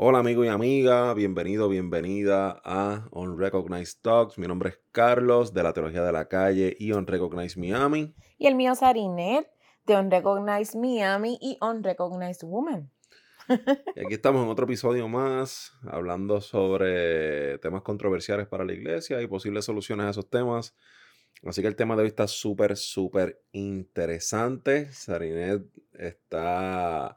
Hola amigo y amiga, bienvenido, bienvenida a Unrecognized Talks. Mi nombre es Carlos de la Teología de la Calle y Unrecognized Miami. Y el mío es Arinet de Unrecognized Miami y Unrecognized Woman. Y aquí estamos en otro episodio más hablando sobre temas controversiales para la iglesia y posibles soluciones a esos temas. Así que el tema de hoy está súper, súper interesante. Sarinet está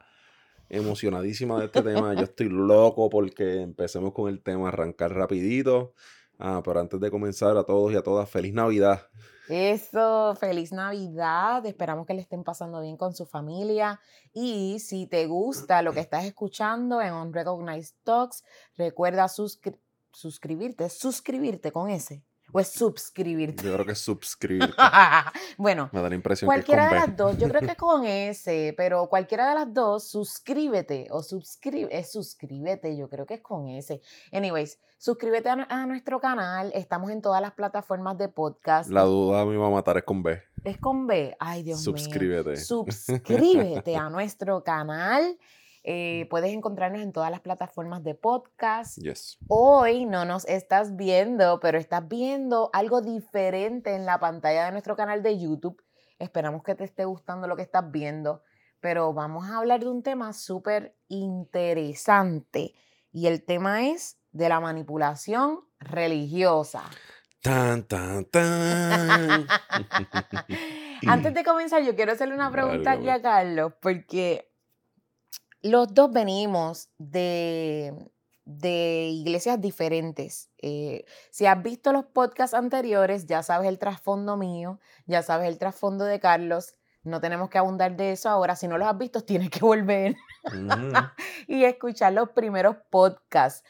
emocionadísima de este tema. Yo estoy loco porque empecemos con el tema, arrancar rapidito. Ah, pero antes de comenzar, a todos y a todas, feliz Navidad. Eso, feliz Navidad. Esperamos que le estén pasando bien con su familia. Y si te gusta lo que estás escuchando en Unrecognized Talks, recuerda suscribirte, suscribirte con ese o es suscribirte? Yo creo que es suscribirte. bueno, me da la impresión cualquiera que de las dos, yo creo que con ese, pero cualquiera de las dos, suscríbete o suscribe, es suscríbete, yo creo que es con ese. Anyways, suscríbete a, nuestro canal, estamos en todas las plataformas de podcast. La duda me va a matar es con B. Es con B, ay Dios mío. Suscríbete. Suscríbete a nuestro canal. Eh, puedes encontrarnos en todas las plataformas de podcast. Yes. Hoy no nos estás viendo, pero estás viendo algo diferente en la pantalla de nuestro canal de YouTube. Esperamos que te esté gustando lo que estás viendo, pero vamos a hablar de un tema súper interesante y el tema es de la manipulación religiosa. Tan, tan, tan. Antes de comenzar, yo quiero hacerle una pregunta aquí a Carlos, porque los dos venimos de, iglesias diferentes. Eh, si has visto los podcasts anteriores, ya sabes el trasfondo mío, ya sabes el trasfondo de Carlos. No tenemos que abundar de eso ahora. Si no los has visto, tienes que volver y escuchar los primeros podcasts.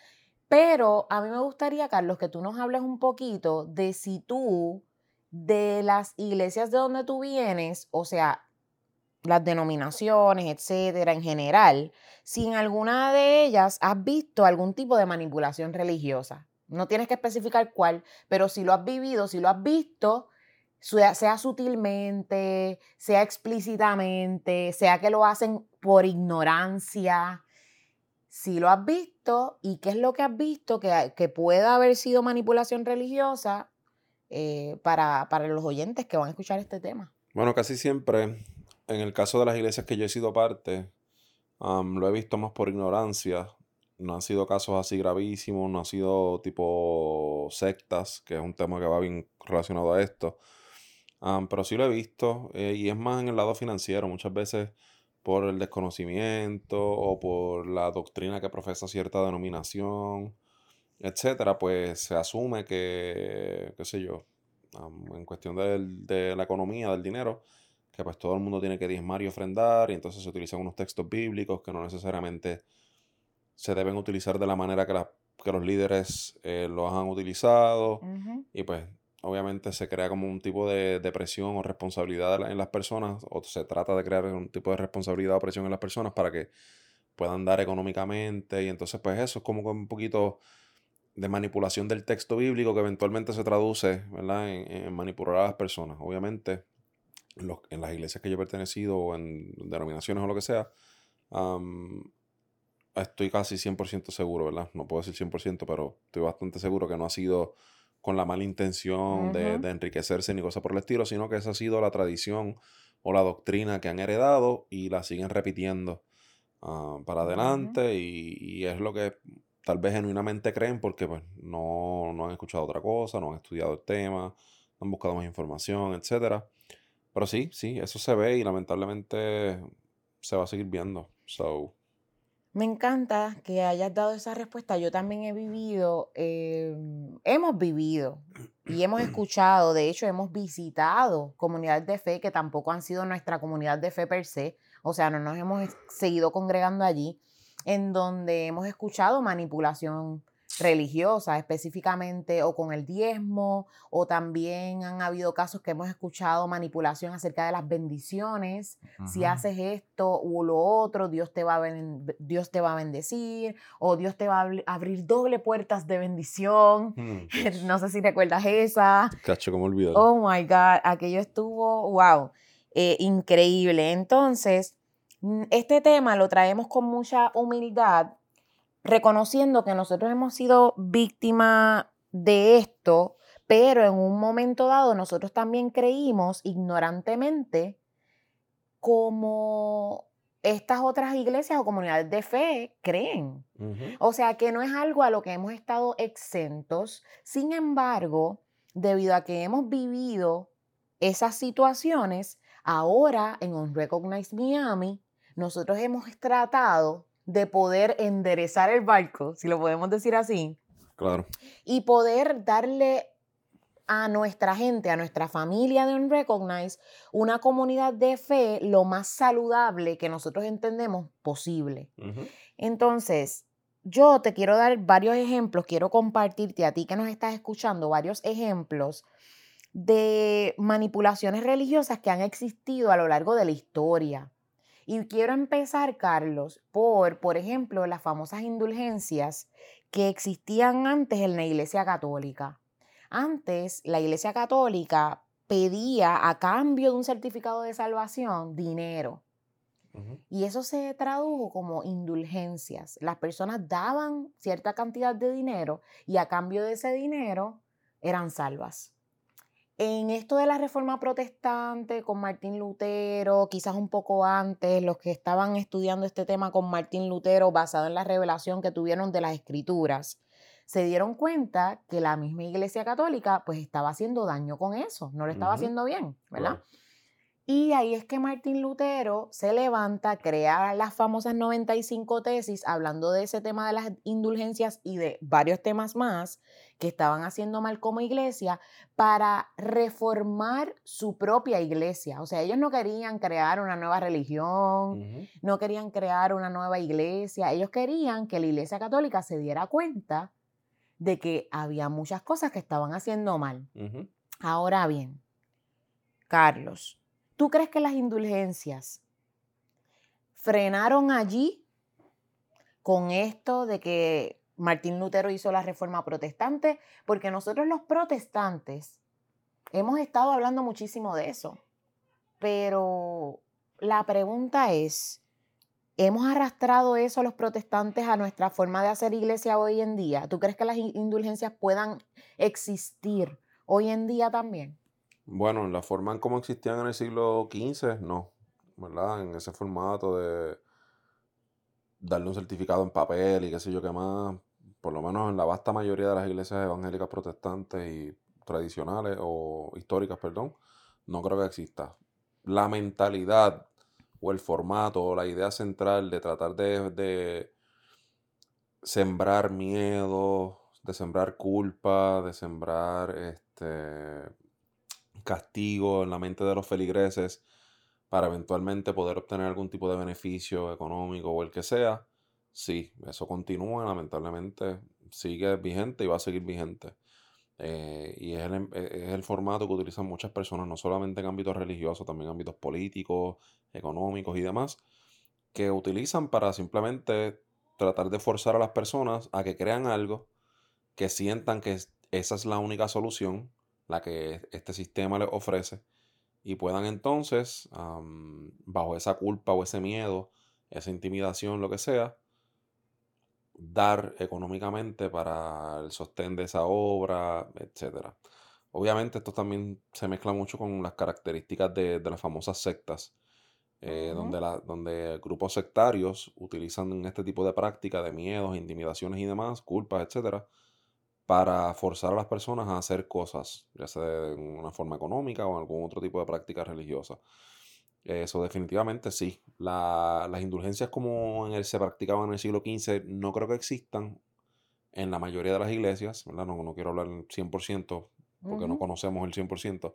Pero a mí me gustaría, Carlos, que tú nos hables un poquito de si tú, de las iglesias de donde tú vienes, o sea, las denominaciones, etcétera, en general, si en alguna de ellas has visto algún tipo de manipulación religiosa. No tienes que especificar cuál, pero si lo has vivido, si lo has visto, sea sutilmente, sea explícitamente, sea que lo hacen por ignorancia, si lo has visto y qué es lo que has visto que, que pueda haber sido manipulación religiosa eh, para, para los oyentes que van a escuchar este tema. Bueno, casi siempre en el caso de las iglesias que yo he sido parte, lo he visto más por ignorancia. No han sido casos así gravísimos, no han sido tipo sectas, que es un tema que va bien relacionado a esto. pero sí lo he visto eh, y es más en el lado financiero, muchas veces por el desconocimiento o por la doctrina que profesa cierta denominación, etcétera, pues se asume que, qué sé yo, en cuestión de la economía, del dinero, que pues todo el mundo tiene que diezmar y ofrendar, y entonces se utilizan unos textos bíblicos que no necesariamente se deben utilizar de la manera que, que los líderes eh, los han utilizado, y pues obviamente se crea como un tipo de, presión o responsabilidad en las personas, o se trata de crear un tipo de responsabilidad o presión en las personas para que puedan dar económicamente, y entonces pues eso es como un poquito de manipulación del texto bíblico que eventualmente se traduce ¿verdad? En, en manipular a las personas. Obviamente en las iglesias que yo he pertenecido o en denominaciones o lo que sea, estoy casi 100% seguro, ¿verdad? No puedo decir 100%, pero estoy bastante seguro que no ha sido con la mala intención de, enriquecerse ni cosa por el estilo, sino que esa ha sido la tradición o la doctrina que han heredado y la siguen repitiendo ah, para adelante y, es lo que tal vez genuinamente creen porque pues, no, no han escuchado otra cosa, no han estudiado el tema, no han buscado más información, etcétera. Pero sí, sí, eso se ve y lamentablemente se va a seguir viendo. So. Me encanta que hayas dado esa respuesta. Yo también he vivido, em, hemos vivido y hemos escuchado, de hecho hemos visitado comunidades de fe que tampoco han sido nuestra comunidad de fe per se, o sea, no nos hemos seguido congregando allí, en donde hemos escuchado manipulación religiosa específicamente o con el diezmo o también han habido casos que hemos escuchado manipulación acerca de las bendiciones. Si haces esto u lo otro, Dios te, va a Dios te va a bendecir o Dios te va a abrir doble puertas de bendición. Mm. no sé si recuerdas esa. Cacho, como olvidar. Oh my God, aquello estuvo, wow, eh, increíble. Entonces, este tema lo traemos con mucha humildad reconociendo que nosotros hemos sido víctimas de esto, pero en un momento dado nosotros también creímos ignorantemente como estas otras iglesias o comunidades de fe creen. O sea que no es algo a lo que hemos estado exentos. Sin embargo, debido a que hemos vivido esas situaciones, ahora en Unrecognized Miami, nosotros hemos tratado de poder enderezar el barco, si lo podemos decir así. Claro. Y poder darle a nuestra gente, a nuestra familia de Unrecognized, una comunidad de fe lo más saludable que nosotros entendemos posible. Entonces, yo te quiero dar varios ejemplos, quiero compartirte a ti que nos estás escuchando varios ejemplos de manipulaciones religiosas que han existido a lo largo de la historia. Y quiero empezar, Carlos, por, por ejemplo, las famosas indulgencias que existían antes en la Iglesia Católica. Antes, la Iglesia Católica pedía a cambio de un certificado de salvación dinero. Y eso se tradujo como indulgencias. Las personas daban cierta cantidad de dinero y a cambio de ese dinero eran salvas. En esto de la reforma protestante con Martín Lutero, quizás un poco antes, los que estaban estudiando este tema con Martín Lutero basado en la revelación que tuvieron de las escrituras, se dieron cuenta que la misma Iglesia Católica pues estaba haciendo daño con eso, no lo estaba haciendo bien, ¿verdad? Y ahí es que Martín Lutero se levanta, crea las famosas 95 tesis hablando de ese tema de las indulgencias y de varios temas más que estaban haciendo mal como iglesia para reformar su propia iglesia. O sea, ellos no querían crear una nueva religión, no querían crear una nueva iglesia, ellos querían que la iglesia católica se diera cuenta de que había muchas cosas que estaban haciendo mal. Ahora bien, Carlos, ¿Tú crees que las indulgencias frenaron allí con esto de que Martín Lutero hizo la reforma protestante? Porque nosotros los protestantes hemos estado hablando muchísimo de eso. Pero la pregunta es, ¿hemos arrastrado eso los protestantes a nuestra forma de hacer iglesia hoy en día? ¿Tú crees que las indulgencias puedan existir hoy en día también? Bueno, en la forma en cómo existían en el siglo XV, no. ¿Verdad? En ese formato de darle un certificado en papel y qué sé yo qué más. Por lo menos en la vasta mayoría de las iglesias evangélicas protestantes y tradicionales o históricas, perdón, no creo que exista. La mentalidad o el formato o la idea central de tratar de, de sembrar miedo, de sembrar culpa, de sembrar este, castigo en la mente de los feligreses para eventualmente poder obtener algún tipo de beneficio económico o el que sea, sí, eso continúa, lamentablemente sigue vigente y va a seguir vigente. Eh, y es el, e, es el, formato que utilizan muchas personas, no solamente en ámbitos religiosos, también en ámbitos políticos, económicos y demás, que utilizan para simplemente tratar de forzar a las personas a que crean algo, que sientan que esa es la única solución la que este sistema les ofrece y puedan entonces, bajo esa culpa o ese miedo, esa intimidación, lo que sea, dar económicamente para el sostén de esa obra, etc. Obviamente esto también se mezcla mucho con las características de, las famosas sectas, eh, donde, la, donde grupos sectarios utilizan este tipo de práctica de miedos, intimidaciones y demás, culpas, etcétera, para forzar a las personas a hacer cosas, ya sea de una forma económica o algún otro tipo de práctica religiosa. Eso definitivamente sí. las indulgencias como en el, se practicaban en el siglo XV no creo que existan en la mayoría de las iglesias, No, no quiero hablar 100% porque no conocemos el 100%,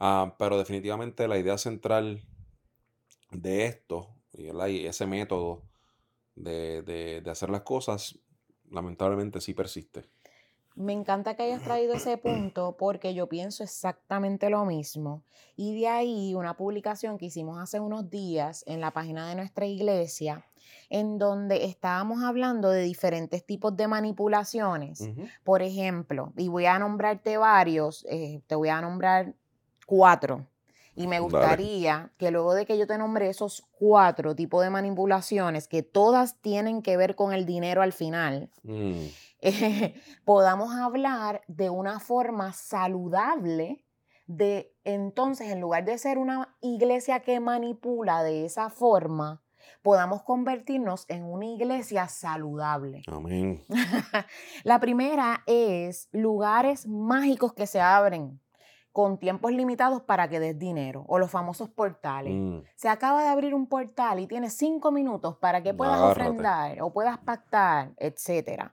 ah, pero definitivamente la idea central de esto y ese método de, de hacer las cosas lamentablemente sí persiste. Me encanta que hayas traído ese punto porque yo pienso exactamente lo mismo. Y de ahí una publicación que hicimos hace unos días en la página de nuestra iglesia, en donde estábamos hablando de diferentes tipos de manipulaciones. Por ejemplo, y voy a nombrarte varios, eh, te voy a nombrar cuatro. Y me gustaría que luego de que yo te nombre esos cuatro tipos de manipulaciones, que todas tienen que ver con el dinero al final, mm. podamos hablar de una forma saludable de entonces, en lugar de ser una iglesia que manipula de esa forma, podamos convertirnos en una iglesia saludable. Amén. La primera es lugares mágicos que se abren con tiempos limitados para que des dinero, o los famosos portales. Mm. Se acaba de abrir un portal y tienes cinco minutos para que puedas ofrendar o puedas pactar, etc.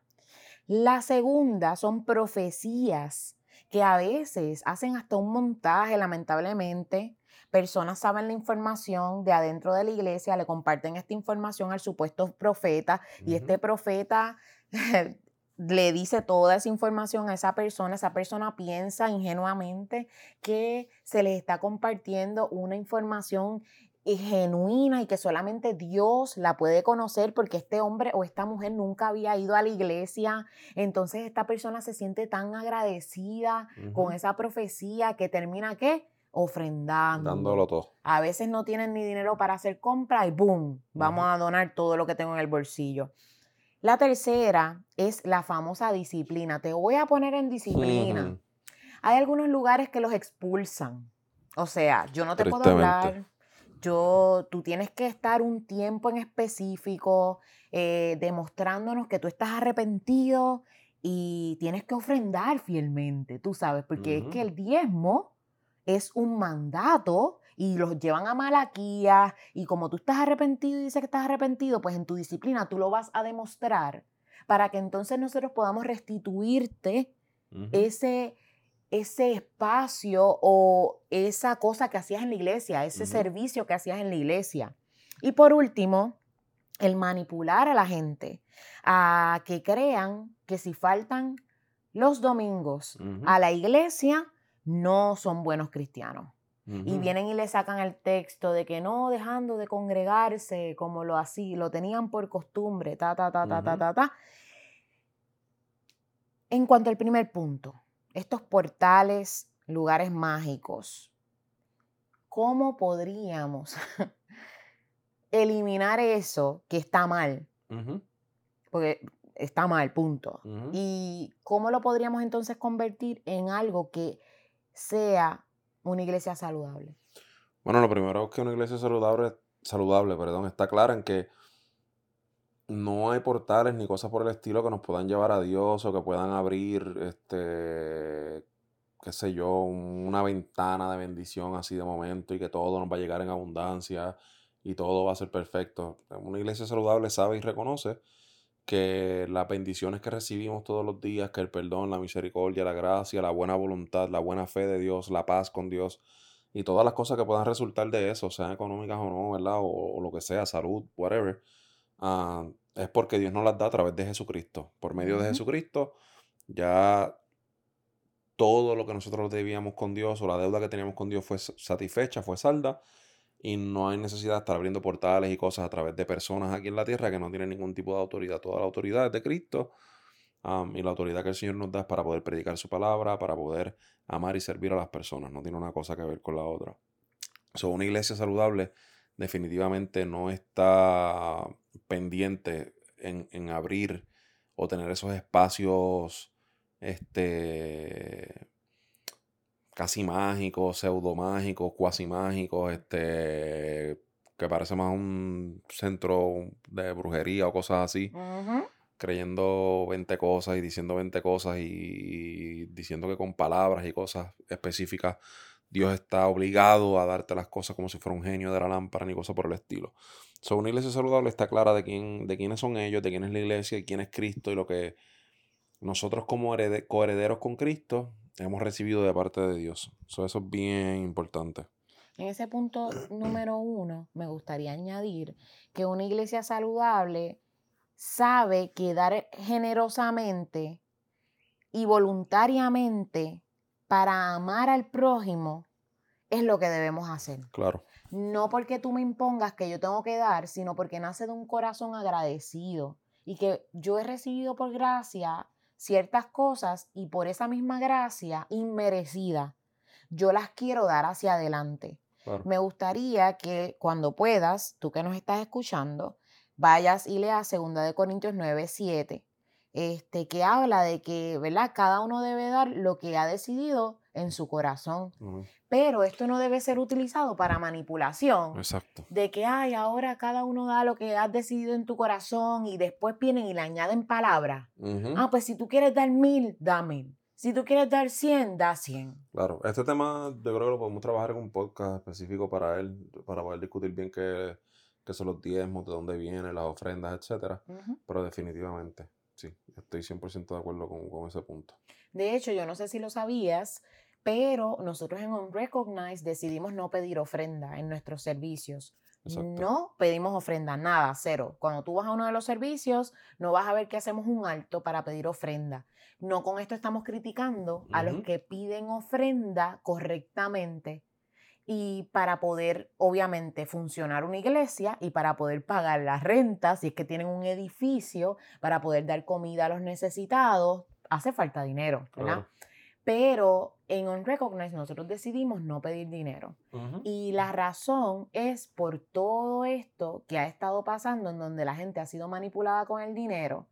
La segunda son profecías que a veces hacen hasta un montaje, lamentablemente. Personas saben la información de adentro de la iglesia, le comparten esta información al supuesto profeta y este profeta le dice toda esa información a esa persona, esa persona piensa ingenuamente que se les está compartiendo una información genuina y que solamente Dios la puede conocer porque este hombre o esta mujer nunca había ido a la iglesia. Entonces esta persona se siente tan agradecida con esa profecía que termina qué? Ofrendando. Dándolo todo. A veces no tienen ni dinero para hacer compra y ¡boom! Vamos a donar todo lo que tengo en el bolsillo. La tercera es la famosa disciplina. Te voy a poner en disciplina. Hay algunos lugares que los expulsan. O sea, yo no te puedo hablar yo, tú tienes que estar un tiempo en específico eh, demostrándonos que tú estás arrepentido y tienes que ofrendar fielmente, tú sabes, porque es que el diezmo es un mandato y los llevan a Malaquía y como tú estás arrepentido y dices que estás arrepentido, pues en tu disciplina tú lo vas a demostrar para que entonces nosotros podamos restituirte ese ese espacio o esa cosa que hacías en la iglesia, ese servicio que hacías en la iglesia. Y por último, el manipular a la gente a que crean que si faltan los domingos a la iglesia, no son buenos cristianos. Y vienen y le sacan el texto de que no dejando de congregarse como lo así, lo tenían por costumbre, ta, ta, ta, ta, ta, ta, ta. En cuanto al primer punto, estos portales, lugares mágicos, ¿cómo podríamos eliminar eso que está mal? Porque está mal, punto. ¿Y cómo lo podríamos entonces convertir en algo que sea una iglesia saludable? Bueno, lo primero es que una iglesia saludable, saludable perdón, está clara en que no hay portales ni cosas por el estilo que nos puedan llevar a Dios o que puedan abrir, este, qué sé yo, una ventana de bendición así de momento y que todo nos va a llegar en abundancia y todo va a ser perfecto. Una iglesia saludable sabe y reconoce que las bendiciones que recibimos todos los días, que el perdón, la misericordia, la gracia, la buena voluntad, la buena fe de Dios, la paz con Dios y todas las cosas que puedan resultar de eso, sean económicas o no, ¿verdad? O, lo que sea, salud, whatever. Ah, es porque Dios nos las da a través de Jesucristo. Por medio de Jesucristo, ya todo lo que nosotros debíamos con Dios o la deuda que teníamos con Dios fue satisfecha, fue salda. Y no hay necesidad de estar abriendo portales y cosas a través de personas aquí en la tierra que no tienen ningún tipo de autoridad. Toda la autoridad es de Cristo. y la autoridad que el Señor nos da es para poder predicar su palabra, para poder amar y servir a las personas. No tiene una cosa que ver con la otra. So, una iglesia saludable definitivamente no está pendiente en, abrir o tener esos espacios este casi mágicos, pseudo mágicos, cuasi mágicos, este que parece más un centro de brujería o cosas así. Creyendo 20 cosas y diciendo 20 cosas y diciendo que con palabras y cosas específicas Dios está obligado a darte las cosas como si fuera un genio de la lámpara ni cosa por el estilo. So, una iglesia saludable está clara de, quién, de quiénes son ellos, de quién es la iglesia y quién es Cristo y lo que nosotros como coherederos con Cristo hemos recibido de parte de Dios. eso es bien importante. En ese punto número uno, me gustaría añadir que una iglesia saludable sabe que dar generosamente y voluntariamente para amar al prójimo es lo que debemos hacer. Claro. No porque tú me impongas que yo tengo que dar, sino porque nace de un corazón agradecido y que yo he recibido por gracia ciertas cosas y por esa misma gracia inmerecida, yo las quiero dar hacia adelante. Me gustaría que cuando puedas, tú que nos estás escuchando, vayas y leas 2 de Corintios 9, 7, este, que habla de que, ¿verdad? Cada uno debe dar lo que ha decidido en su corazón. Pero esto no debe ser utilizado para manipulación. Exacto. De que, ay, ahora cada uno da lo que has decidido en tu corazón y después vienen y le añaden palabras. Ah, pues si tú quieres dar mil, da mil. Si tú quieres dar cien, da cien. Claro, este tema yo creo que lo podemos trabajar en un podcast específico para él, para poder discutir bien qué, son los diezmos, de dónde vienen, las ofrendas, etcétera. Pero definitivamente, sí, estoy 100% de acuerdo con, con ese punto. De hecho, yo no sé si lo sabías, pero nosotros en OnRecognize decidimos no pedir ofrenda en nuestros servicios. No pedimos ofrenda, nada, cero. Cuando tú vas a uno de los servicios, no vas a ver que hacemos un alto para pedir ofrenda. No con esto estamos criticando a los que piden ofrenda correctamente y para poder, obviamente, funcionar una iglesia y para poder pagar las rentas, si es que tienen un edificio, para poder dar comida a los necesitados, hace falta dinero, ¿verdad? Pero en Unrecognized nosotros decidimos no pedir dinero. Y la razón es por todo esto que ha estado pasando en donde la gente ha sido manipulada con el dinero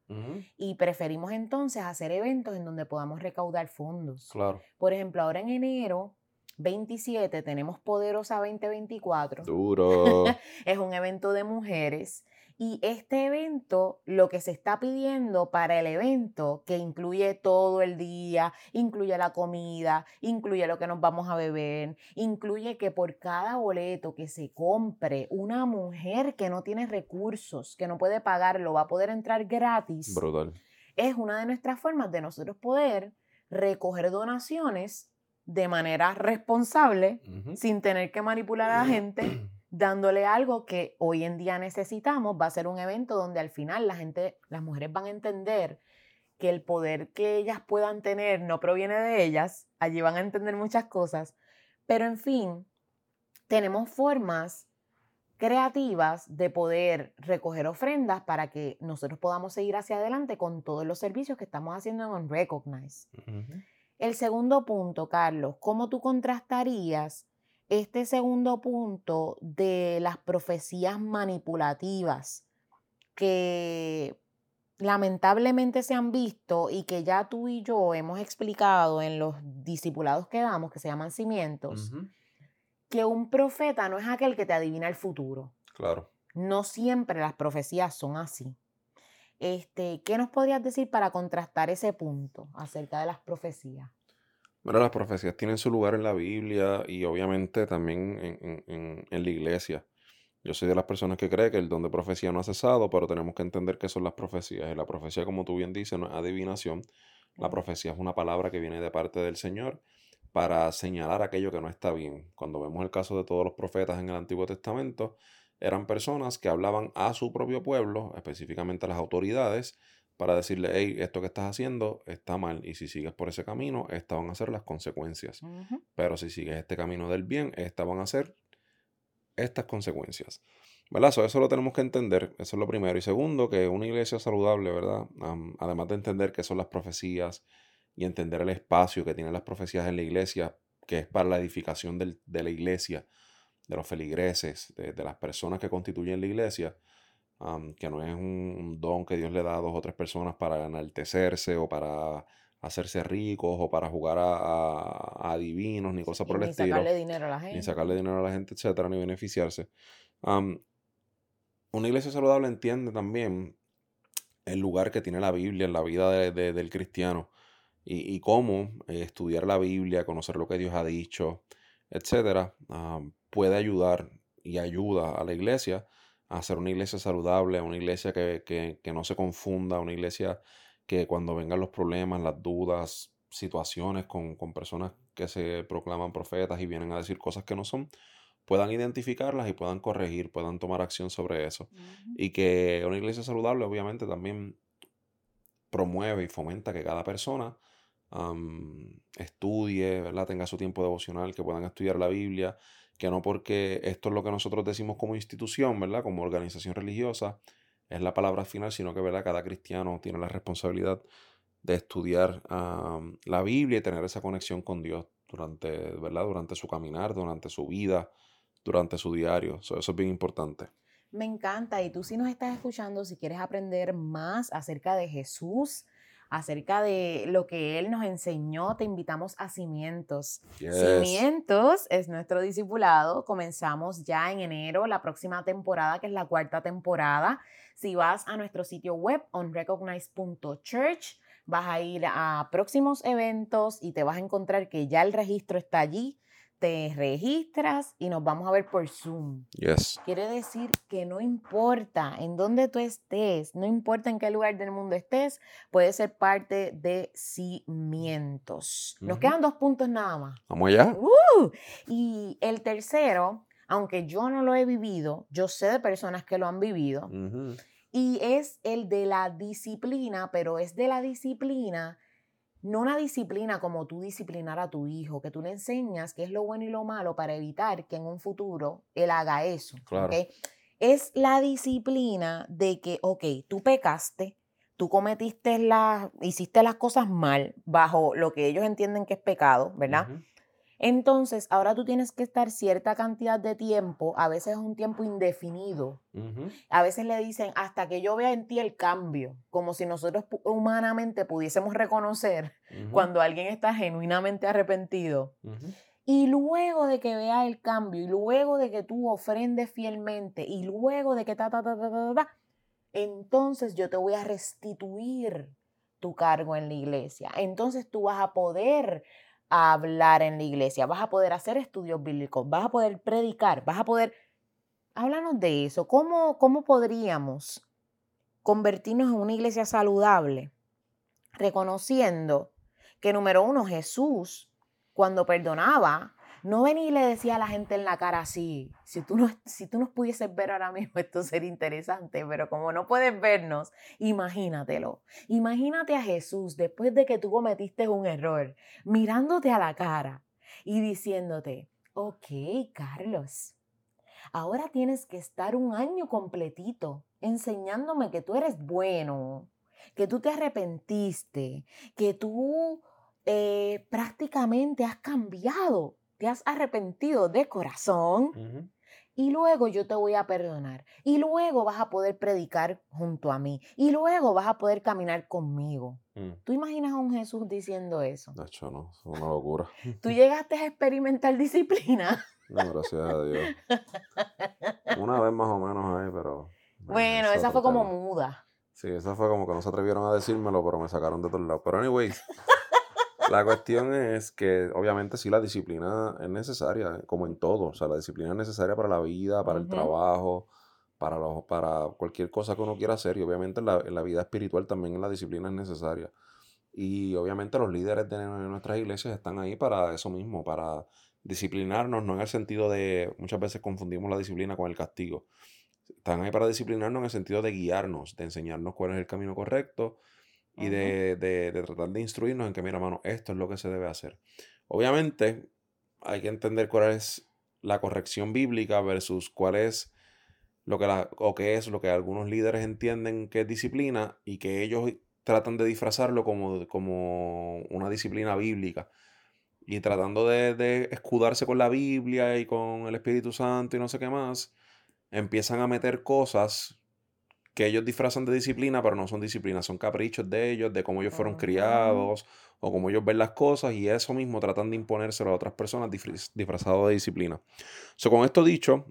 y preferimos entonces hacer eventos en donde podamos recaudar fondos. Claro. Por ejemplo, ahora en enero 27 tenemos Poderosa 2024. Duro. es un evento de mujeres y este evento, lo que se está pidiendo para el evento, que incluye todo el día, incluye la comida, incluye lo que nos vamos a beber, incluye que por cada boleto que se compre, una mujer que no tiene recursos, que no puede pagarlo, va a poder entrar gratis. Brutal. Es una de nuestras formas de nosotros poder recoger donaciones de manera responsable, sin tener que manipular a la gente dándole algo que hoy en día necesitamos. Va a ser un evento donde al final la gente, las mujeres van a entender que el poder que ellas puedan tener no proviene de ellas. Allí van a entender muchas cosas. Pero en fin, tenemos formas creativas de poder recoger ofrendas para que nosotros podamos seguir hacia adelante con todos los servicios que estamos haciendo en Unrecognize. El segundo punto, Carlos, ¿cómo tú contrastarías este segundo punto de las profecías manipulativas que lamentablemente se han visto y que ya tú y yo hemos explicado en los discipulados que damos, que se llaman cimientos, que un profeta no es aquel que te adivina el futuro. Claro. No siempre las profecías son así. Este, ¿Qué nos podrías decir para contrastar ese punto acerca de las profecías? Bueno, las profecías tienen su lugar en la Biblia y obviamente también en, la iglesia. Yo soy de las personas que cree que el don de profecía no ha cesado, pero tenemos que entender qué son las profecías. Y la profecía, como tú bien dices, no es adivinación. La profecía es una palabra que viene de parte del Señor para señalar aquello que no está bien. Cuando vemos el caso de todos los profetas en el Antiguo Testamento, eran personas que hablaban a su propio pueblo, específicamente a las autoridades, para decirle, hey, esto que estás haciendo está mal y si sigues por ese camino, estas van a ser las consecuencias. Pero si sigues este camino del bien, estas van a ser estas consecuencias. ¿Verdad? eso lo tenemos que entender, eso es lo primero. Y segundo, que una iglesia saludable, ¿verdad? además de entender qué son las profecías y entender el espacio que tienen las profecías en la iglesia, que es para la edificación de la iglesia, de los feligreses, de, de las personas que constituyen la iglesia, que no es un, don que Dios le da a dos o tres personas para enaltecerse o para hacerse ricos o para jugar a, a, divinos ni cosas por el estilo. Ni sacarle dinero a la gente. Ni sacarle dinero a la gente, etcétera, ni beneficiarse. una iglesia saludable entiende también el lugar que tiene la Biblia en la vida del cristiano y, y cómo eh, estudiar la Biblia, conocer lo que Dios ha dicho, etcétera, puede ayudar y ayuda a la iglesia a ser una iglesia saludable, una iglesia que, no se confunda, una iglesia que cuando vengan los problemas, las dudas, situaciones con, personas que se proclaman profetas y vienen a decir cosas que no son, puedan identificarlas y puedan corregir, puedan tomar acción sobre eso. Y que una iglesia saludable obviamente también promueve y fomenta que cada persona estudie, ¿verdad? tenga su tiempo devocional, que puedan estudiar la Biblia, que no porque esto es lo que nosotros decimos como institución, ¿verdad? Como organización religiosa, es la palabra final, sino que, ¿verdad? Cada cristiano tiene la responsabilidad de estudiar la Biblia y tener esa conexión con Dios durante, ¿verdad? Durante su caminar, durante su vida, durante su diario. eso es bien importante. Me encanta. Y tú si nos estás escuchando, si quieres aprender más acerca de Jesús, acerca de lo que Él nos enseñó, te invitamos a Cimientos. Cimientos es nuestro discipulado. Comenzamos ya en enero, la próxima temporada, que es la cuarta temporada. Si vas a nuestro sitio web, onrecognize.church, vas a ir a próximos eventos y te vas a encontrar que ya el registro está allí te registras y nos vamos a ver por Zoom. Yes. Quiere decir que no importa en dónde tú estés, no importa en qué lugar del mundo estés, puedes ser parte de cimientos. Nos quedan dos puntos nada más. Vamos allá. Uh, y el tercero, aunque yo no lo he vivido, yo sé de personas que lo han vivido, y es el de la disciplina, pero es de la disciplina no una disciplina como tú disciplinar a tu hijo, que tú le enseñas qué es lo bueno y lo malo para evitar que en un futuro él haga eso. Claro. Es la disciplina de que, ok, tú pecaste, tú cometiste las, hiciste las cosas mal bajo lo que ellos entienden que es pecado, ¿verdad? Entonces, ahora tú tienes que estar cierta cantidad de tiempo, a veces es un tiempo indefinido. A veces le dicen, hasta que yo vea en ti el cambio, como si nosotros humanamente pudiésemos reconocer cuando alguien está genuinamente arrepentido. Y luego de que vea el cambio, y luego de que tú ofrendes fielmente, y luego de que ta, ta, ta, ta, ta, ta, entonces yo te voy a restituir tu cargo en la iglesia. Entonces tú vas a poder hablar en la iglesia, vas a poder hacer estudios bíblicos, vas a poder predicar, vas a poder... Háblanos de eso. ¿Cómo, cómo podríamos convertirnos en una iglesia saludable? Reconociendo que, número uno, Jesús, cuando perdonaba, no venía y le decía a la gente en la cara así, si tú, no, si tú nos pudieses ver ahora mismo, esto sería interesante, pero como no puedes vernos, imagínatelo. Imagínate a Jesús después de que tú cometiste un error, mirándote a la cara y diciéndote, ok, Carlos, ahora tienes que estar un año completito enseñándome que tú eres bueno, que tú te arrepentiste, que tú eh, prácticamente has cambiado te has arrepentido de corazón y luego yo te voy a perdonar y luego vas a poder predicar junto a mí y luego vas a poder caminar conmigo. Mm. ¿Tú imaginas a un Jesús diciendo eso? De hecho, no, es una locura. ¿Tú llegaste a experimentar disciplina? No, gracias a Dios. Una vez más o menos ahí, pero... Bueno, esa fue como muda. Sí, esa fue como que no se atrevieron a decírmelo, pero me sacaron de todos lados. Pero anyways, la cuestión es que obviamente sí la disciplina es necesaria, como en todo. O sea, la disciplina es necesaria para la vida, para el trabajo, para, para cualquier cosa que uno quiera hacer. Y obviamente en la, vida espiritual también la disciplina es necesaria. Y obviamente los líderes de nuestras iglesias están ahí para eso mismo, para disciplinarnos, no en el sentido de, muchas veces confundimos la disciplina con el castigo. Están ahí para disciplinarnos en el sentido de guiarnos, de enseñarnos cuál es el camino correcto y de, tratar de instruirnos en que, mira, mano, esto es lo que se debe hacer. Obviamente, hay que entender cuál es la corrección bíblica versus cuál es lo que la, o qué es lo que algunos líderes entienden que es disciplina y que ellos tratan de disfrazarlo como, como una disciplina bíblica. Y tratando de, de escudarse con la Biblia y con el Espíritu Santo y no sé qué más, empiezan a meter cosas que ellos disfrazan de disciplina, pero no son disciplinas, son caprichos de ellos, de cómo ellos fueron criados o cómo ellos ven las cosas y eso mismo tratan de imponérselo a otras personas disfrazado de disciplina. So, con esto dicho,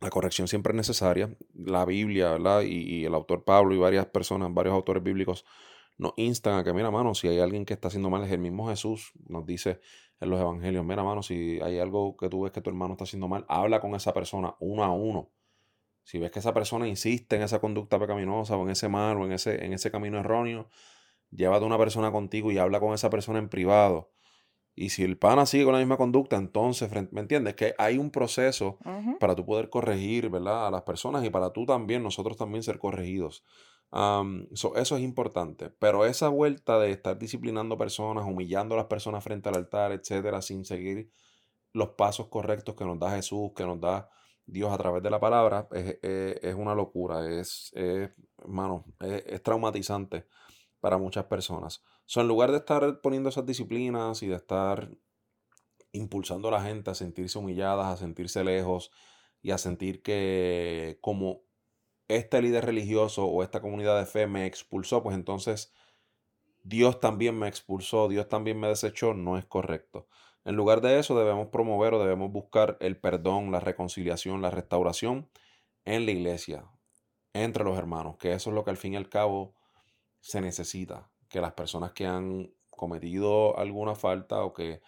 la corrección siempre es necesaria. La Biblia, ¿verdad? Y, el autor Pablo y varias personas, varios autores bíblicos nos instan a que, mira, mano, si hay alguien que está haciendo mal, es el mismo Jesús, nos dice en los evangelios, mira, mano, si hay algo que tú ves que tu hermano está haciendo mal, habla con esa persona uno a uno si ves que esa persona insiste en esa conducta pecaminosa o en ese mal o en ese, en ese camino erróneo, llévate a una persona contigo y habla con esa persona en privado. Y si el pana sigue con la misma conducta, entonces, ¿me entiendes? Que hay un proceso para tú poder corregir, ¿verdad? A las personas y para tú también, nosotros también ser corregidos. eso es importante. Pero esa vuelta de estar disciplinando personas, humillando a las personas frente al altar, etcétera, sin seguir los pasos correctos que nos da Jesús, que nos da Dios a través de la palabra es, una locura, es, hermano, es, traumatizante para muchas personas. So, en lugar de estar poniendo esas disciplinas y de estar impulsando a la gente a sentirse humilladas, a sentirse lejos y a sentir que como este líder religioso o esta comunidad de fe me expulsó, pues entonces Dios también me expulsó, Dios también me desechó, no es correcto. En lugar de eso debemos promover o debemos buscar el perdón, la reconciliación, la restauración en la iglesia, entre los hermanos, que eso es lo que al fin y al cabo se necesita, que las personas que han cometido alguna falta o que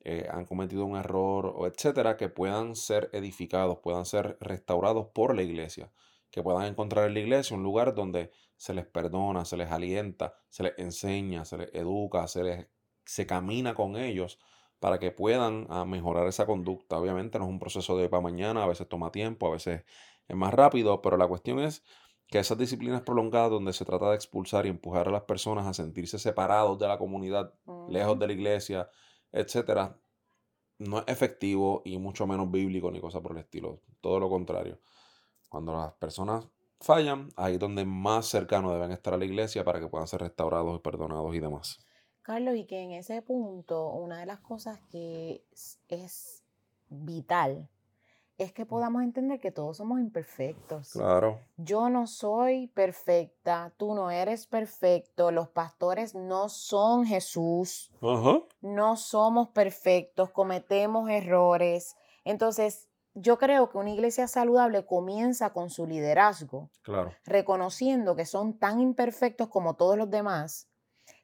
eh, han cometido un error o etcétera, que puedan ser edificados, puedan ser restaurados por la iglesia, que puedan encontrar en la iglesia un lugar donde se les perdona, se les alienta, se les enseña, se les educa, se les se camina con ellos para que puedan ah, mejorar esa conducta. Obviamente no es un proceso de para mañana, a veces toma tiempo, a veces es más rápido, pero la cuestión es que esas disciplinas prolongadas donde se trata de expulsar y empujar a las personas a sentirse separados de la comunidad, lejos de la iglesia, etcétera, no es efectivo y mucho menos bíblico ni cosa por el estilo. Todo lo contrario. Cuando las personas fallan, ahí es donde más cercano deben estar a la iglesia para que puedan ser restaurados y perdonados y demás. Carlos, y que en ese punto, una de las cosas que es vital es que podamos entender que todos somos imperfectos. Claro. Yo no soy perfecta, tú no eres perfecto, los pastores no son Jesús, no somos perfectos, cometemos errores. Entonces, yo creo que una iglesia saludable comienza con su liderazgo, claro. reconociendo que son tan imperfectos como todos los demás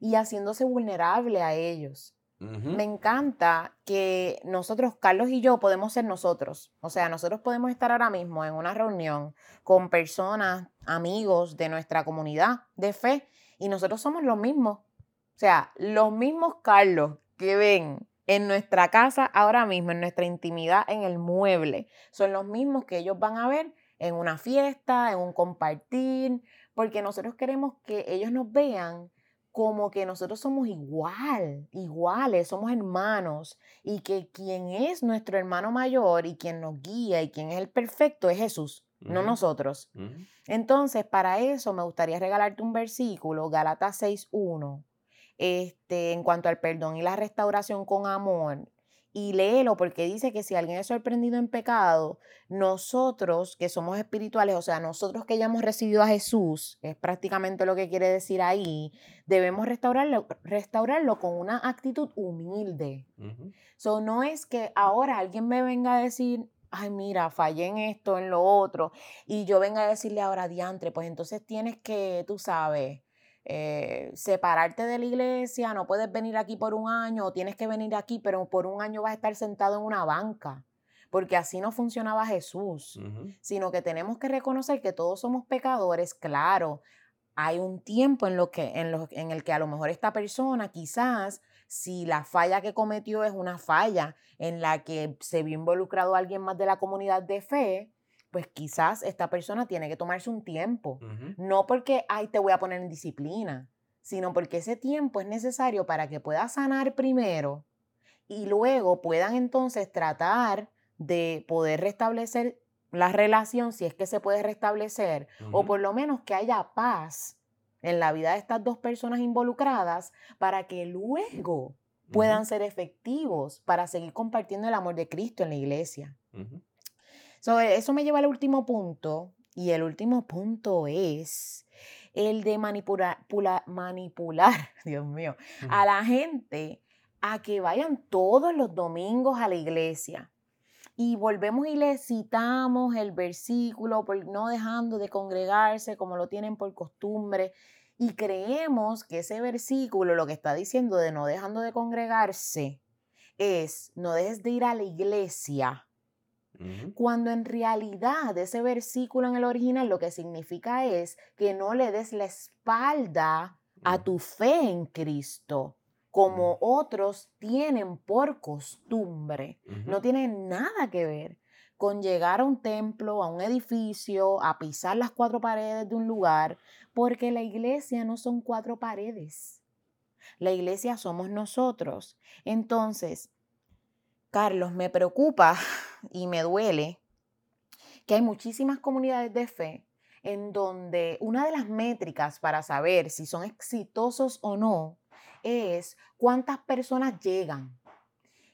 y haciéndose vulnerable a ellos. Me encanta que nosotros, Carlos y yo, podemos ser nosotros. O sea, nosotros podemos estar ahora mismo en una reunión con personas, amigos de nuestra comunidad de fe, y nosotros somos los mismos. O sea, los mismos Carlos que ven en nuestra casa ahora mismo, en nuestra intimidad, en el mueble, son los mismos que ellos van a ver en una fiesta, en un compartir, porque nosotros queremos que ellos nos vean como que nosotros somos igual, iguales, somos hermanos y que quien es nuestro hermano mayor y quien nos guía y quien es el perfecto es Jesús, no nosotros. Entonces, para eso me gustaría regalarte un versículo, Galatas 6.1, este, en cuanto al perdón y la restauración con amor y léelo porque dice que si alguien es sorprendido en pecado, nosotros que somos espirituales, o sea, nosotros que ya hemos recibido a Jesús, es prácticamente lo que quiere decir ahí, debemos restaurarlo, restaurarlo con una actitud humilde. So, no es que ahora alguien me venga a decir, ay, mira, fallé en esto, en lo otro, y yo venga a decirle ahora, diantre, pues entonces tienes que, tú sabes, eh, separarte de la iglesia, no puedes venir aquí por un año o tienes que venir aquí, pero por un año vas a estar sentado en una banca, porque así no funcionaba Jesús, sino que tenemos que reconocer que todos somos pecadores, claro. Hay un tiempo en, lo que, en, en el que a lo mejor esta persona quizás si la falla que cometió es una falla en la que se vio involucrado alguien más de la comunidad de fe, pues quizás esta persona tiene que tomarse un tiempo. No porque, ay, te voy a poner en disciplina, sino porque ese tiempo es necesario para que pueda sanar primero y luego puedan entonces tratar de poder restablecer la relación, si es que se puede restablecer, o por lo menos que haya paz en la vida de estas dos personas involucradas para que luego puedan ser efectivos para seguir compartiendo el amor de Cristo en la iglesia eso me lleva al último punto. Y el último punto es el de manipular, manipular, Dios mío, a la gente a que vayan todos los domingos a la iglesia. Y volvemos y le citamos el versículo, por no dejando de congregarse como lo tienen por costumbre. Y creemos que ese versículo lo que está diciendo de no dejando de congregarse es no dejes de ir a la iglesia cuando en realidad ese versículo en el original lo que significa es que no le des la espalda a tu fe en Cristo, como otros tienen por costumbre. No tiene nada que ver con llegar a un templo, a un edificio, a pisar las cuatro paredes de un lugar, porque la iglesia no son cuatro paredes. La iglesia somos nosotros. Entonces, Carlos, me preocupa y me duele que hay muchísimas comunidades de fe en donde una de las métricas para saber si son exitosos o no es cuántas personas llegan.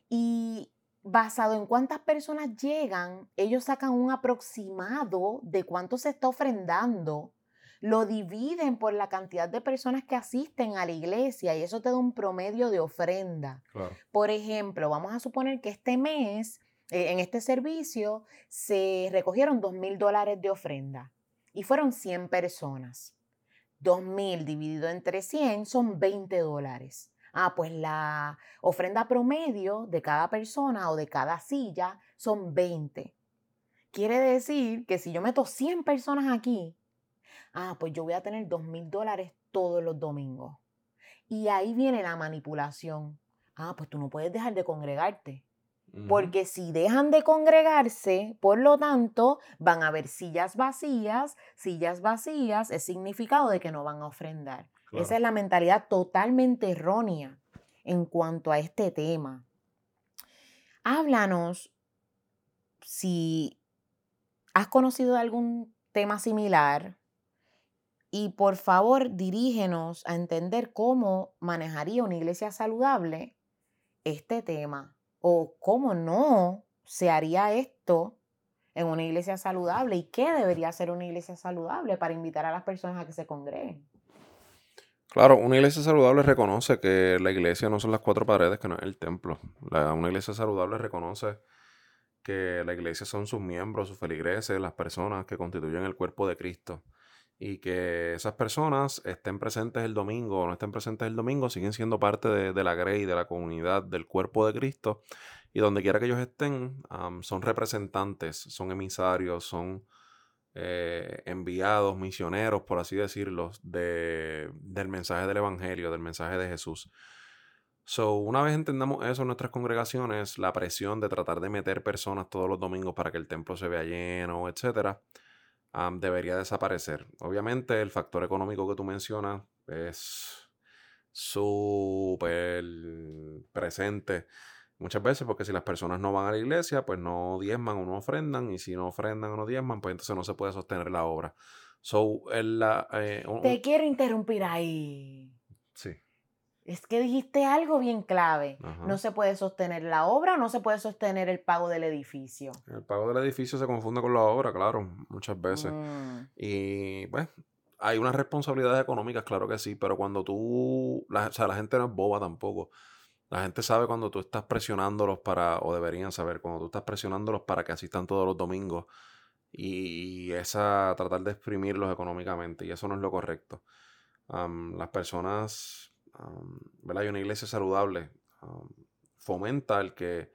Y basado en cuántas personas llegan, ellos sacan un aproximado de cuánto se está ofrendando, lo dividen por la cantidad de personas que asisten a la iglesia y eso te da un promedio de ofrenda. Por ejemplo, vamos a suponer que este mes, eh, en este servicio, se recogieron dos mil dólares de ofrenda y fueron 100 personas. 2.000 dividido entre 100 son 20 dólares. Ah, pues la ofrenda promedio de cada persona o de cada silla son 20. Quiere decir que si yo meto 100 personas aquí, ah, pues yo voy a tener 2.000 dólares todos los domingos. Y ahí viene la manipulación. Ah, pues tú no puedes dejar de congregarte. Porque si dejan de congregarse, por lo tanto, van a haber sillas vacías, sillas vacías es significado de que no van a ofrendar. Esa es la mentalidad totalmente errónea en cuanto a este tema. Háblanos si has conocido algún tema similar y por favor dirígenos a entender cómo manejaría una iglesia saludable este tema o cómo no se haría esto en una iglesia saludable y qué debería ser una iglesia saludable para invitar a las personas a que se congreguen. Claro, una iglesia saludable reconoce que la iglesia no son las cuatro paredes, que no es el templo. una iglesia saludable reconoce que la iglesia son sus miembros, sus feligreses, las personas que constituyen el cuerpo de Cristo. Y que esas personas estén presentes el domingo o no estén presentes el domingo, siguen siendo parte de, la grey, de la comunidad, del cuerpo de Cristo. Y donde quiera que ellos estén, son representantes, son emisarios, son eh, enviados, misioneros, por así decirlo, de, del mensaje del Evangelio, del mensaje de Jesús. So, una vez entendamos eso en nuestras congregaciones, la presión de tratar de meter personas todos los domingos para que el templo se vea lleno, etcétera, debería desaparecer. Obviamente, el factor económico que tú mencionas es súper presente Muchas veces porque si las personas no van a la iglesia, pues no diezman o no ofrendan, y si no ofrendan o no diezman, pues entonces no se puede sostener la obra. So, la, eh, Te quiero interrumpir ahí. Sí. Es que dijiste algo bien clave. No se puede sostener la obra, no se puede sostener el pago del edificio. El pago del edificio se confunde con la obra, claro, muchas veces. Mm. Y pues hay unas responsabilidades económicas, claro que sí, pero cuando tú, o sea, la gente no es boba tampoco. La gente sabe cuando tú estás presionándolos para, o deberían saber, cuando tú estás presionándolos para que asistan todos los domingos y, esa tratar de exprimirlos económicamente y eso no es lo correcto. las personas, ¿verdad? Hay una iglesia saludable, fomenta el que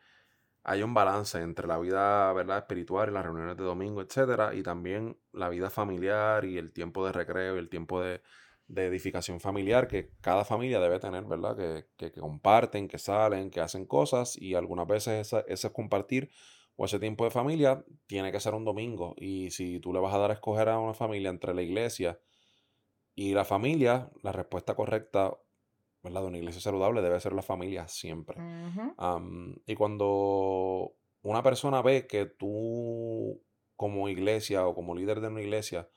haya un balance entre la vida ¿verdad? espiritual y las reuniones de domingo, etcétera, y también la vida familiar y el tiempo de recreo y el tiempo de, de edificación familiar que cada familia debe tener, ¿verdad? Que, comparten, que salen, que hacen cosas y algunas veces ese compartir o ese tiempo de familia tiene que ser un domingo. Y si tú le vas a dar a escoger a una familia entre la iglesia y la familia, la respuesta correcta, ¿verdad? De una iglesia saludable debe ser la familia siempre. y cuando una persona ve que tú como iglesia o como líder de una iglesia,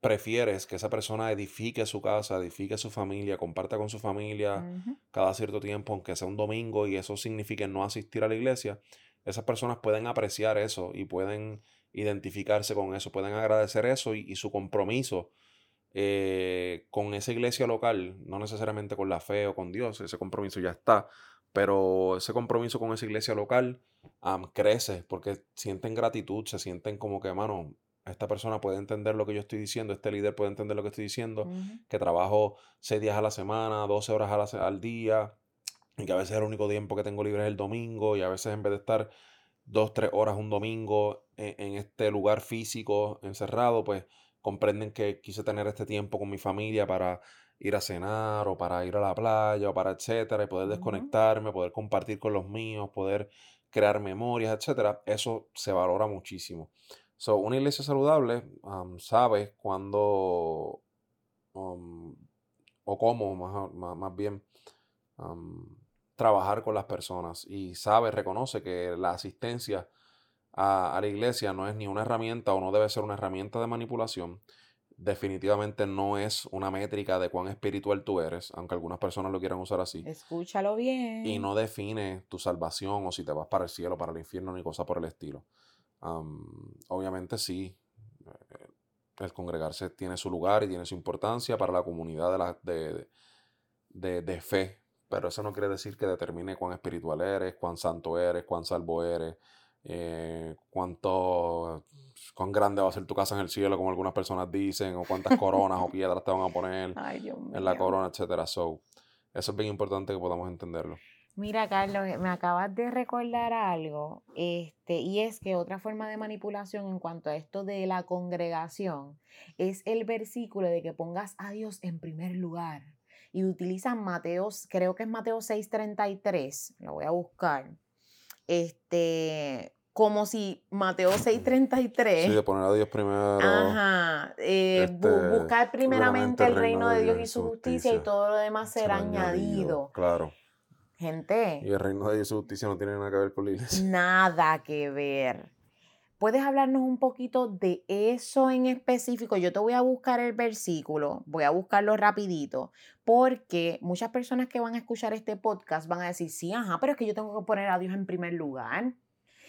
prefieres que esa persona edifique su casa, edifique su familia, comparta con su familia cada cierto tiempo, aunque sea un domingo y eso signifique no asistir a la iglesia, esas personas pueden apreciar eso y pueden identificarse con eso, pueden agradecer eso y, su compromiso eh, con esa iglesia local, no necesariamente con la fe o con Dios, ese compromiso ya está, pero ese compromiso con esa iglesia local crece porque sienten gratitud, se sienten como que, mano, esta persona puede entender lo que yo estoy diciendo, este líder puede entender lo que estoy diciendo, que trabajo seis días a la semana, 12 horas al día, y que a veces el único tiempo que tengo libre es el domingo, y a veces en vez de estar dos, tres horas un domingo en, en este lugar físico encerrado, pues comprenden que quise tener este tiempo con mi familia para ir a cenar o para ir a la playa o para etcétera y poder desconectarme, poder compartir con los míos, poder crear memorias, etcétera. Eso se valora muchísimo. So, una iglesia saludable sabe cuándo o cómo, más, bien, trabajar con las personas y sabe, reconoce que la asistencia a, la iglesia no es ni una herramienta o no debe ser una herramienta de manipulación, definitivamente no es una métrica de cuán espiritual tú eres, aunque algunas personas lo quieran usar así. Escúchalo bien. Y no define tu salvación o si te vas para el cielo, para el infierno, ni cosa por el estilo. obviamente sí, eh, el congregarse tiene su lugar y tiene su importancia para la comunidad de, la, de, de fe, pero eso no quiere decir que determine cuán espiritual eres, cuán santo eres, cuán salvo eres, eh, cuánto, cuán grande va a ser tu casa en el cielo, como algunas personas dicen, o cuántas coronas o piedras te van a poner en la corona, etcétera. So, eso es bien importante que podamos entenderlo. Mira, Carlos, me acabas de recordar algo, este, y es que otra forma de manipulación en cuanto a esto de la congregación es el versículo de que pongas a Dios en primer lugar y utilizan Mateo, creo que es Mateo 6:33, lo voy a buscar, este, como si Mateo 6:33. Sí, de poner a Dios primero. Ajá. Eh, este, buscar primeramente el reino de Dios y su justicia, y todo lo demás será, añadido. Claro. Gente. Y el reino de Dios y su justicia no tiene nada que ver con la iglesia. Nada que ver. ¿Puedes hablarnos un poquito de eso en específico? Yo te voy a buscar el versículo, voy a buscarlo rapidito, porque muchas personas que van a escuchar este podcast van a decir, sí, ajá, pero es que yo tengo que poner a Dios en primer lugar.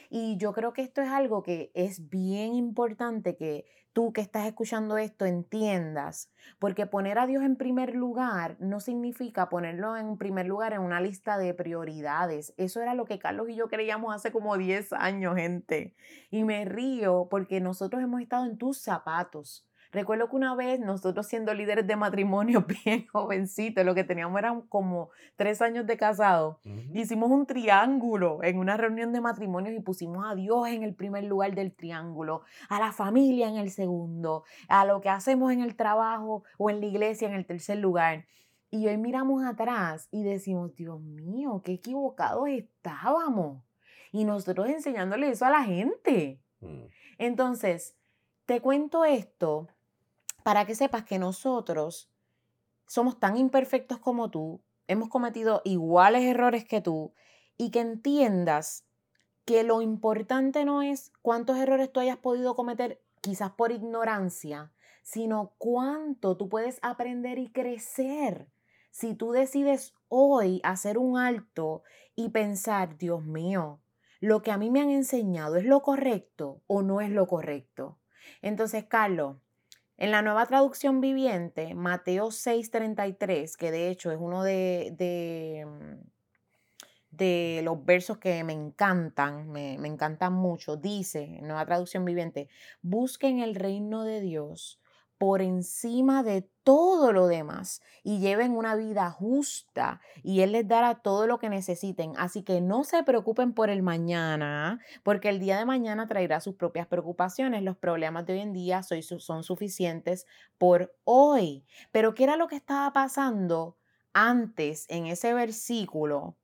Y yo creo que esto es algo que es bien importante que tú que estás escuchando esto entiendas, porque poner a Dios en primer lugar no significa ponerlo en primer lugar en una lista de prioridades. Eso era lo que Carlos y yo creíamos hace como 10 años, gente. Y me río porque nosotros hemos estado en tus zapatos. Recuerdo que una vez nosotros siendo líderes de matrimonio bien jovencitos, lo que teníamos eran como tres años de casado, hicimos un triángulo en una reunión de matrimonios y pusimos a Dios en el primer lugar del triángulo, a la familia en el segundo, a lo que hacemos en el trabajo o en la iglesia en el tercer lugar. Y hoy miramos atrás y decimos, Dios mío, qué equivocados estábamos. Y nosotros enseñándole eso a la gente. Mm. Entonces, te cuento esto para que sepas que nosotros somos tan imperfectos como tú, hemos cometido iguales errores que tú y que entiendas que lo importante no es cuántos errores tú hayas podido cometer quizás por ignorancia, sino cuánto tú puedes aprender y crecer. Si tú decides hoy hacer un alto y pensar, Dios mío, lo que a mí me han enseñado es lo correcto o no es lo correcto. Entonces, Carlos, en la nueva traducción viviente, Mateo 6:33, que de hecho es uno de, de, mm, de, los versos que me encantan, me, me encantan mucho, dice, en nueva traducción viviente, busquen el reino de Dios por encima de todo lo demás y lleven una vida justa y Él les dará todo lo que necesiten. Así que no se preocupen por el mañana, porque el día de mañana traerá sus propias preocupaciones. Los problemas de hoy en día son suficientes por hoy. Pero ¿qué era lo que estaba pasando antes en ese versículo?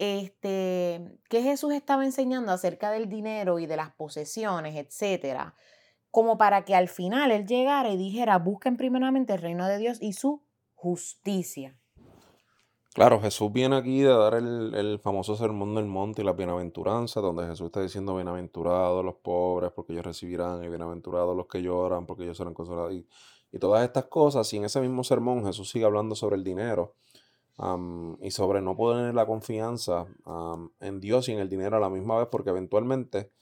Este, que Jesús estaba enseñando acerca del dinero y de las posesiones, etcétera como para que al final él llegara y dijera, busquen primeramente el reino de Dios y su justicia. Claro, Jesús viene aquí de dar el, famoso sermón del monte y la bienaventuranza, donde Jesús está diciendo bienaventurados los pobres porque ellos recibirán y bienaventurados los que lloran porque ellos serán consolados y, todas estas cosas. Y en ese mismo sermón Jesús sigue hablando sobre el dinero y sobre no poner la confianza en Dios y en el dinero a la misma vez porque eventualmente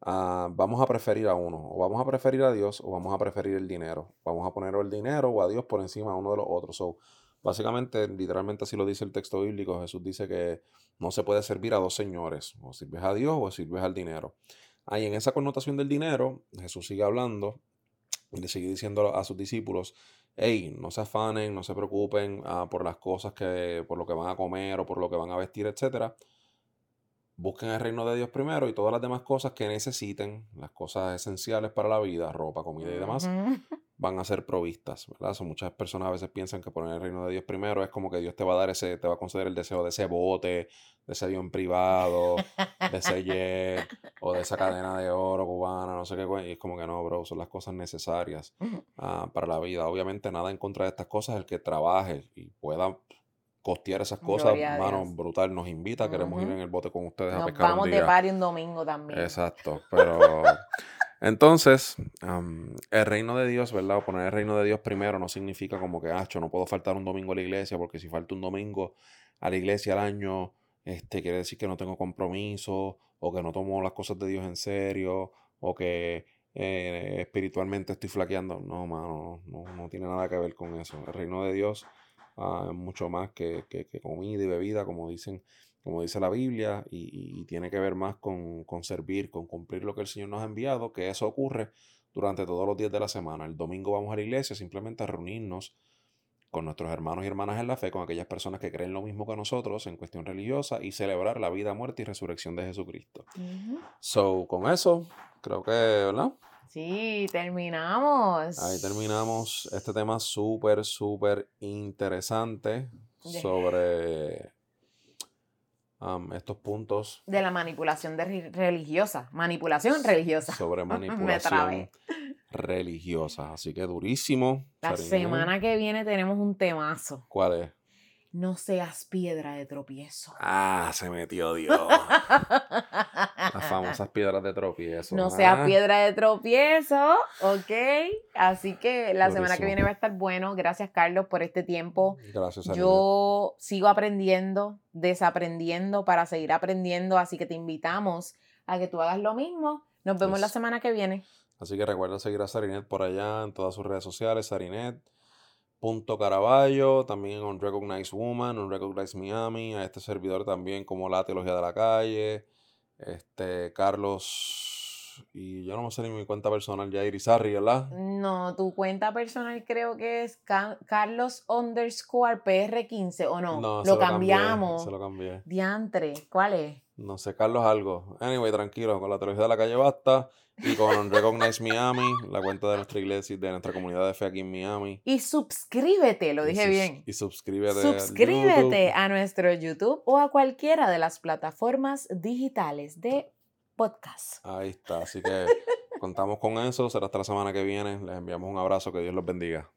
Ah, vamos a preferir a uno, o vamos a preferir a Dios, o vamos a preferir el dinero. Vamos a poner el dinero o a Dios por encima de uno de los otros. So, básicamente, literalmente así lo dice el texto bíblico. Jesús dice que no se puede servir a dos señores, o sirves a Dios o sirves al dinero. Ahí en esa connotación del dinero, Jesús sigue hablando y le sigue diciendo a sus discípulos, hey, no se afanen, no se preocupen ah, por las cosas que, por lo que van a comer o por lo que van a vestir, etcétera busquen el reino de Dios primero y todas las demás cosas que necesiten, las cosas esenciales para la vida, ropa, comida y demás, van a ser provistas, ¿verdad? muchas personas a veces piensan que poner el reino de Dios primero es como que Dios te va a dar ese, te va a conceder el deseo de ese bote, de ese avión privado, de ese jet, o de esa cadena de oro cubana, no sé qué, y es como que no, bro, son las cosas necesarias ah, para la vida. Obviamente nada en contra de estas cosas, el que trabaje y pueda costear esas cosas, mano, brutal. Nos invita, queremos ir en el bote con ustedes a pescar. Vamos de party un domingo también. Exacto, pero Entonces, el reino de Dios, ¿verdad? O poner el reino de Dios primero no significa como que, ah, yo no puedo faltar un domingo a la iglesia, porque si falta un domingo a la iglesia al año, este, quiere decir que no tengo compromiso, o que no tomo las cosas de Dios en serio, o que eh, espiritualmente estoy flaqueando. No, mano, no, no, tiene nada que ver con eso. El reino de Dios es mucho más que, que, comida y bebida, como dicen como dice la Biblia, y, tiene que ver más con, con, servir, con cumplir lo que el Señor nos ha enviado, que eso ocurre durante todos los días de la semana. El domingo vamos a la iglesia simplemente a reunirnos con nuestros hermanos y hermanas en la fe, con aquellas personas que creen lo mismo que nosotros en cuestión religiosa y celebrar la vida, muerte y resurrección de Jesucristo. So, con eso, creo que, ¿verdad? Sí, terminamos. Ahí terminamos este tema súper, súper interesante sobre estos puntos. De la manipulación de religiosa. Manipulación religiosa. Sobre manipulación religiosa. Así que durísimo. La semana que viene tenemos un temazo. ¿Cuál es? No seas piedra de tropiezo. Ah, se metió Dios. Las famosas piedras de tropiezo. No seas piedra de tropiezo, ok. Así que la semana que viene va a estar bueno. Gracias, Carlos, por este tiempo. Gracias, Yo sigo aprendiendo, desaprendiendo para seguir aprendiendo. Así que te invitamos a que tú hagas lo mismo. Nos vemos la semana que viene. Así que recuerda seguir a Sarinet por allá en todas sus redes sociales, Sarinet. Punto Caraballo, también en Unrecognized Woman, Unrecognized Miami, a este servidor también como La Teología de la Calle, este Carlos, y yo no me sé ni mi cuenta personal, Jair Izarri, ¿verdad? No, tu cuenta personal creo que es Carlos underscore PR15, ¿o no? No, lo, cambiamos. se lo cambié. Diantre, ¿cuál es? No sé, Carlos algo. Anyway, tranquilo, con la Teología de la Calle basta. Y con Recognize Miami, la cuenta de nuestra iglesia y de nuestra comunidad de fe aquí en Miami. Y suscríbete, lo dije bien. Y suscríbete. Suscríbete a nuestro YouTube o a cualquiera de las plataformas digitales de podcast. Ahí está, así que contamos con eso. Será hasta la semana que viene. Les enviamos un abrazo, que Dios los bendiga.